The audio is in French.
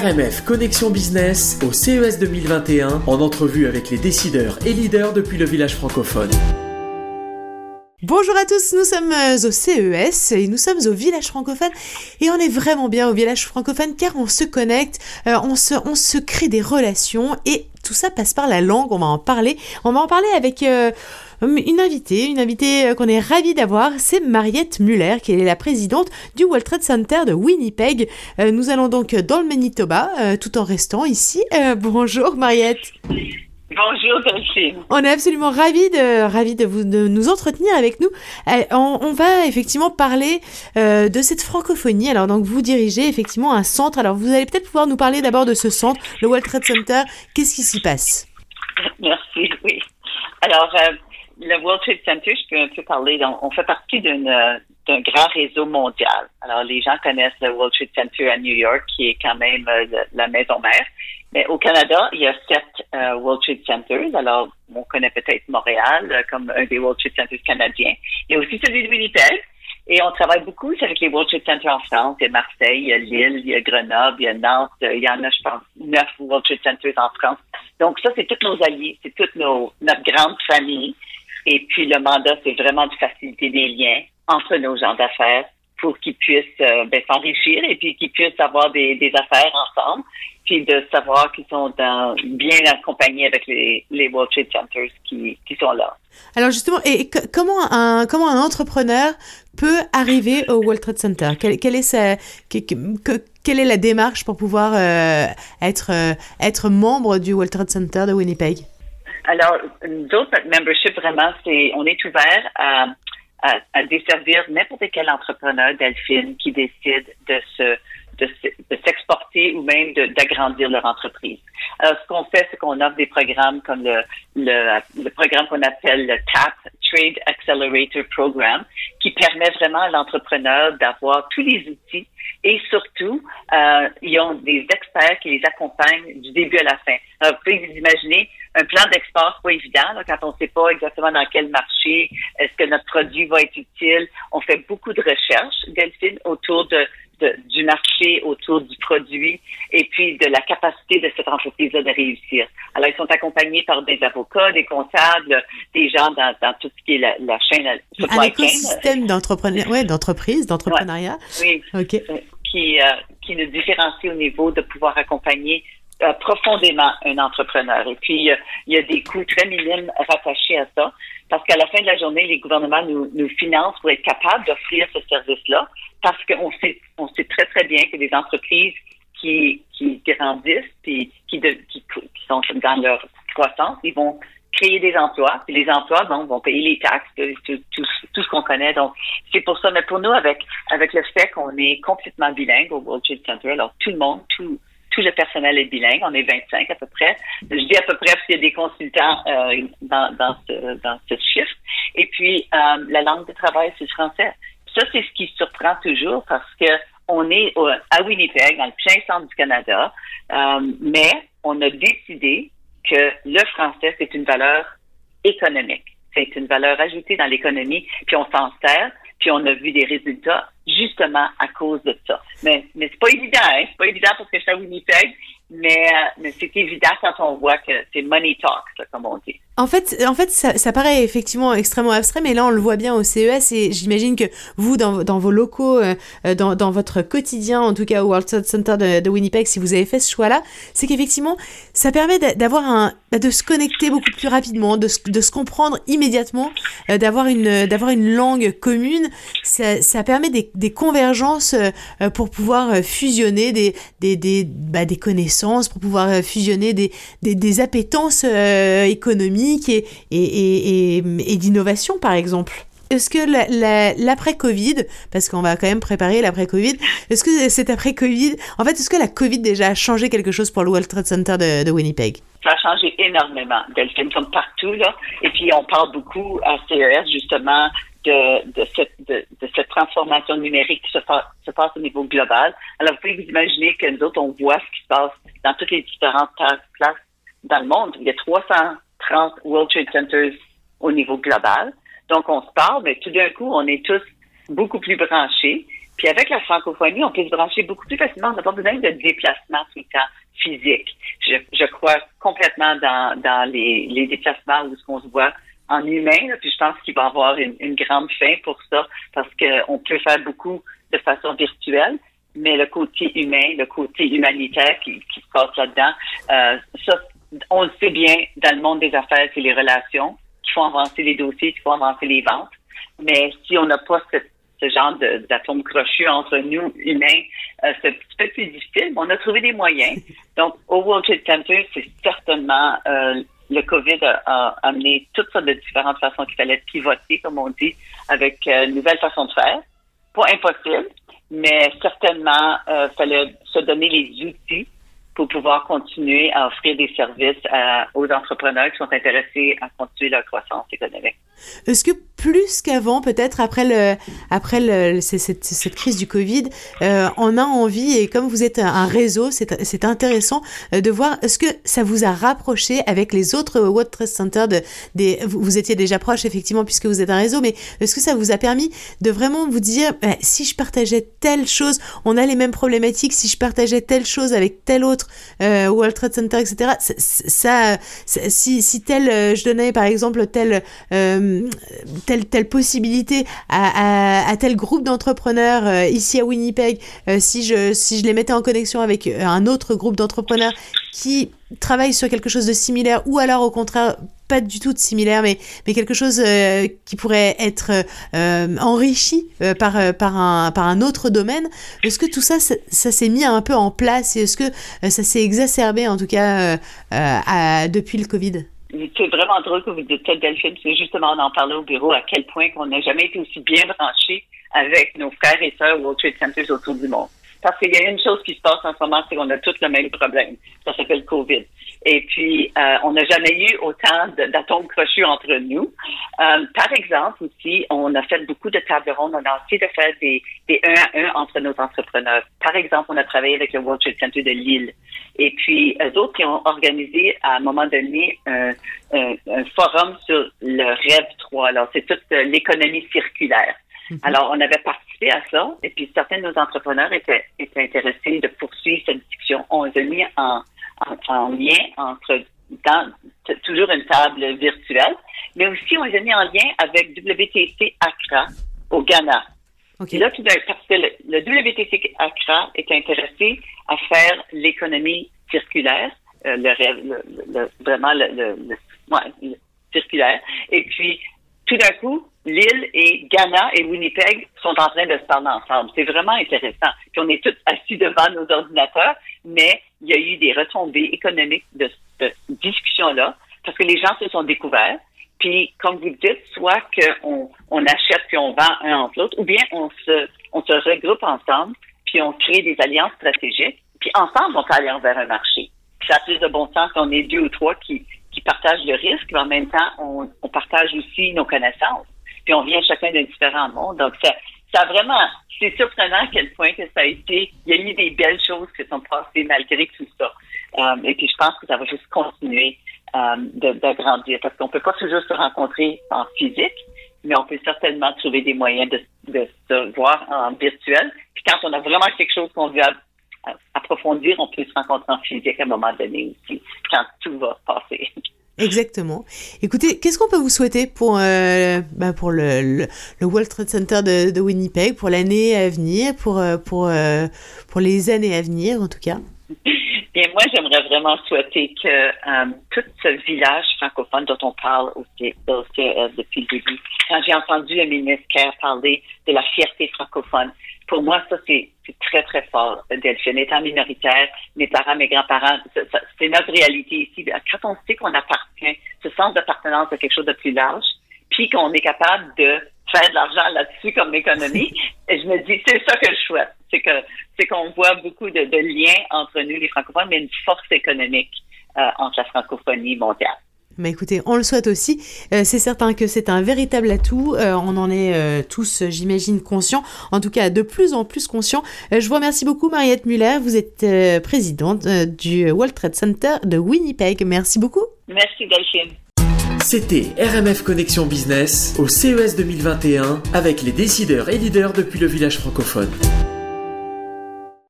RMF Connexion Business au CES 2021 en entrevue avec les décideurs et leaders depuis le village francophone. Bonjour à tous, nous sommes euh, au CES et nous sommes au village francophone et on est vraiment bien au village francophone car on se connecte, euh, on, se, on se crée des relations et tout ça passe par la langue, on va en parler. On va en parler avec... Euh, une invitée, une invitée euh, qu'on est ravi d'avoir, c'est Mariette Muller, qui est la présidente du World Trade Center de Winnipeg. Euh, nous allons donc dans le Manitoba, tout en restant ici. bonjour Mariette. Bonjour Delphine. On est absolument ravis de, ravis de, vous, de nous entretenir avec nous. On, va effectivement parler de cette francophonie. Alors donc vous dirigez effectivement un centre. Alors vous allez peut-être pouvoir nous parler d'abord de ce centre, le World Trade Center. Qu'est-ce qui s'y passe? Merci, oui. Alors le World Trade Center, je peux un peu parler. on fait partie d'un grand réseau mondial. Alors, les gens connaissent le World Trade Center à New York, qui est quand même euh, la maison mère. Mais au Canada, il y a sept euh, World Trade Centers. Alors, on connaît peut-être Montréal euh, comme un des World Trade Centers canadiens. Il y a aussi celui de Winnipeg. Et on travaille beaucoup avec les World Trade Centers en France. Il y a Marseille, il y a Lille, il y a Grenoble, il y a Nantes. Il y en a, je pense, neuf World Trade Centers en France. Donc, ça, c'est tous nos alliés. C'est toute nos, notre grande famille. Et puis le mandat, c'est vraiment de faciliter des liens entre nos gens d'affaires pour qu'ils puissent euh, ben, s'enrichir et puis qu'ils puissent avoir des, des, affaires ensemble, puis de savoir qu'ils sont dans, bien accompagnés avec les, les World Trade Centers qui, qui sont là. Alors justement, et comment un comment un entrepreneur peut arriver au World Trade Center? Quelle, quelle est sa, quelle est la démarche pour pouvoir euh, être euh, être membre du World Trade Center de Winnipeg? Alors, d'autres notre membership, vraiment, c'est, on est ouvert à, à, desservir n'importe quel entrepreneur Delphine qui décide de se de, s'exporter ou même d'agrandir leur entreprise. Alors, ce qu'on fait, c'est qu'on offre des programmes comme le, le, le programme qu'on appelle le TAP, Trade Accelerator Program, qui permet vraiment à l'entrepreneur d'avoir tous les outils et surtout, euh, ils ont des experts qui les accompagnent du début à la fin. Alors, vous pouvez vous imaginer, un plan d'export, pas évident, là, quand on ne sait pas exactement dans quel marché, est-ce que notre produit va être utile. On fait beaucoup de recherches, Delphine, autour de, du marché, autour du produit et puis de la capacité de cette entreprise-là de réussir. Alors, ils sont accompagnés par des avocats, des comptables, des gens dans, dans tout ce qui est la, la chaîne. Un écosystème d'entrepreneur, ouais, d'entreprise, d'entrepreneuriat. oui. OK. Qui, euh, qui nous différencie au niveau de pouvoir accompagner euh, profondément un entrepreneur. Et puis, il y a des coûts très minimes rattachés à ça, parce qu'à la fin de la journée, les gouvernements nous, financent pour être capables d'offrir ce service-là, parce qu'on sait, on sait très, très bien que des entreprises qui, qui grandissent qui, qui, qui, sont dans leur croissance, ils vont créer des emplois. Et les emplois, donc, vont payer les taxes, tout, tout, tout ce qu'on connaît. Donc, c'est pour ça. Mais pour nous, avec, avec le fait qu'on est complètement bilingue au World Trade Center, alors tout le monde, tout, le personnel est bilingue. On est 25 à peu près. Je dis à peu près parce qu'il y a des consultants euh, dans, dans ce chiffre. Et puis, euh, la langue de travail, c'est le français. Ça, c'est ce qui surprend toujours parce que on est à Winnipeg, dans le plein centre du Canada, euh, mais on a décidé que le français, c'est une valeur économique. C'est une valeur ajoutée dans l'économie, puis on s'en sert, puis on a vu des résultats justement à cause de ça. Mais, mais c'est pas évident, hein? C'est pas évident parce que je suis à Winnipeg, mais, euh, mais c'est évident quand on voit que c'est money talk, comme on dit. En fait, en fait ça, paraît effectivement extrêmement abstrait, mais là, on le voit bien au CES et j'imagine que vous, dans, vos locaux, euh, euh, dans, votre quotidien, en tout cas au World Trade Center de, Winnipeg, si vous avez fait ce choix-là, c'est qu'effectivement, ça permet d'avoir un, bah, de se connecter beaucoup plus rapidement, de, se comprendre immédiatement, d'avoir une, d'avoir une langue commune. Ça, permet des, des convergences pour pouvoir fusionner des, des, des, bah, des connaissances, pour pouvoir fusionner des, des, des appétences économiques et, d'innovation, par exemple. Est-ce que l'après-Covid, parce qu'on va quand même préparer l'après-Covid, est-ce que cet après-Covid, en fait, est-ce que la Covid déjà a changé quelque chose pour le World Trade Center de, Winnipeg? Ça a changé énormément, Delphine, comme partout, là. Et puis, on parle beaucoup à CES, justement, de, cette, transformation numérique qui se, passe au niveau global. Alors, vous pouvez vous imaginer que nous autres, on voit ce qui se passe dans toutes les différentes places dans le monde. Il y a 300 30 World Trade Centers au niveau global. Donc, on se parle, mais tout d'un coup, on est tous beaucoup plus branchés. Puis avec la francophonie, on peut se brancher beaucoup plus facilement. On n'a pas besoin de déplacement tout le temps physique. Je, crois complètement dans, dans les, déplacements où on se voit en humain. puis je pense qu'il va y avoir une, grande fin pour ça parce qu'on peut faire beaucoup de façon virtuelle. Mais le côté humain, le côté humanitaire qui, qui se passe là-dedans, euh, ça, on le sait bien, dans le monde des affaires, c'est les relations qui font avancer les dossiers, qui font avancer les ventes. Mais si on n'a pas ce, ce genre d'atomes crochus entre nous, humains, euh, c'est un petit peu plus difficile, mais on a trouvé des moyens. Donc, au World Trade Center, c'est certainement euh, le COVID a, amené toutes sortes de différentes façons qu'il fallait pivoter, comme on dit, avec euh, une nouvelle façon de faire. Pas impossible, mais certainement, il euh, fallait se donner les outils pour pouvoir continuer à offrir des services aux entrepreneurs qui sont intéressés à continuer leur croissance économique. Plus qu'avant, peut-être après le, après le, cette, cette, crise du Covid, euh, on a envie et comme vous êtes un réseau, c'est intéressant euh, de voir est-ce que ça vous a rapproché avec les autres World Trade Center de, des, vous, étiez déjà proche effectivement puisque vous êtes un réseau, mais est-ce que ça vous a permis de vraiment vous dire bah, si je partageais telle chose, on a les mêmes problématiques, si je partageais telle chose avec tel autre euh, World Trade Center, etc. Ça, si, si tel, euh, je donnais par exemple tel euh, telle, telle possibilité à, tel groupe d'entrepreneurs euh, ici à Winnipeg, euh, si, je, si je les mettais en connexion avec euh, un autre groupe d'entrepreneurs qui travaillent sur quelque chose de similaire ou alors au contraire pas du tout de similaire mais, mais quelque chose qui pourrait être enrichi par, par, un, par un autre domaine. Est-ce que tout ça, ça, s'est mis un peu en place et est-ce que ça s'est exacerbé en tout cas depuis le Covid? C'est vraiment drôle que vous dites ça, Delphine. C'est justement, on en parlait au bureau à quel point qu'on n'a jamais été aussi bien branchés avec nos frères et sœurs World Trade Centers autour du monde. Parce qu'il y a une chose qui se passe en ce moment, c'est qu'on a tous le même problème. Ça s'appelle COVID. Et puis, euh, on n'a jamais eu autant d'atomes crochus entre nous. Euh, par exemple, aussi, on a fait beaucoup de tables rondes. On a essayé de faire des, des un à un entre nos entrepreneurs. Par exemple, on a travaillé avec le World Trade Center de Lille. Et puis, eux autres qui ont organisé à un moment donné un, un, un forum sur le REV 3. Alors, c'est toute l'économie circulaire. Mhm. Alors, on avait participé à ça, et puis certains de nos entrepreneurs étaient, étaient intéressés de poursuivre cette discussion. On a mis en, en, lien entre dans, toujours une table virtuelle, mais aussi on les a mis en lien avec WTC Accra au Ghana. Là, tout parce que le, WTC Accra est intéressé à faire l'économie circulaire, euh, le, le, vraiment le, ouais, circulaire. Et puis, tout d'un coup, Lille et Ghana et Winnipeg sont en train de se parler ensemble. C'est vraiment intéressant. Puis on est tous assis devant nos ordinateurs, mais il y a eu des retombées économiques de cette discussion-là parce que les gens se sont découverts. Puis, comme vous dites, soit qu'on on achète puis on vend un entre l'autre, ou bien on se, on se regroupe ensemble puis on crée des alliances stratégiques. Puis ensemble, on peut aller vers un marché. Puis ça a plus de bon sens qu'on est deux ou trois qui, qui partagent le risque, mais en même temps, on, on partage aussi nos connaissances puis on vient chacun d'un différent monde. Donc, ça, vraiment, c'est surprenant à quel point que ça a été, il y a eu des belles choses qui sont passées malgré tout ça. Euh, et puis, je pense que ça va juste continuer euh, d'agrandir parce qu'on peut pas toujours se rencontrer en physique, mais on peut certainement trouver des moyens de, de se voir en virtuel. Puis quand on a vraiment quelque chose qu'on veut approfondir, on peut se rencontrer en physique à un moment donné aussi, quand tout va passer. Exactement. Écoutez, qu'est-ce qu'on peut vous souhaiter pour, euh, bah pour le, le, World Trade Center de, Winnipeg, pour l'année à venir, pour, euh, pour, euh, pour les années à venir en tout cas? Bien, moi, j'aimerais vraiment souhaiter que euh, tout ce village francophone dont on parle au, au CES depuis le début, quand j'ai entendu un ministre parler de la fierté francophone, pour moi, ça, c'est très, très fort, Delphine. Étant minoritaire, mes parents, mes grands-parents, c'est notre réalité ici. Quand on sait qu'on appartient, ce sens d'appartenance à quelque chose de plus large, puis qu'on est capable de faire de l'argent là-dessus comme économie, je me dis, c'est ça que je souhaite. C'est que c'est qu'on voit beaucoup de, liens entre nous, les francophones, mais une force économique euh, entre la francophonie mondiale. Mais écoutez, on le souhaite aussi. Euh, c'est certain que c'est un véritable atout. Euh, on en est euh, tous, j'imagine, conscients. En tout cas, de plus en plus conscients. je vous remercie beaucoup, Mariette Muller. Vous êtes présidente du World Trade Center de Winnipeg. Merci beaucoup. Merci, Delphine. C'était RMF Connexion Business au CES 2021 avec les décideurs et leaders depuis le village francophone.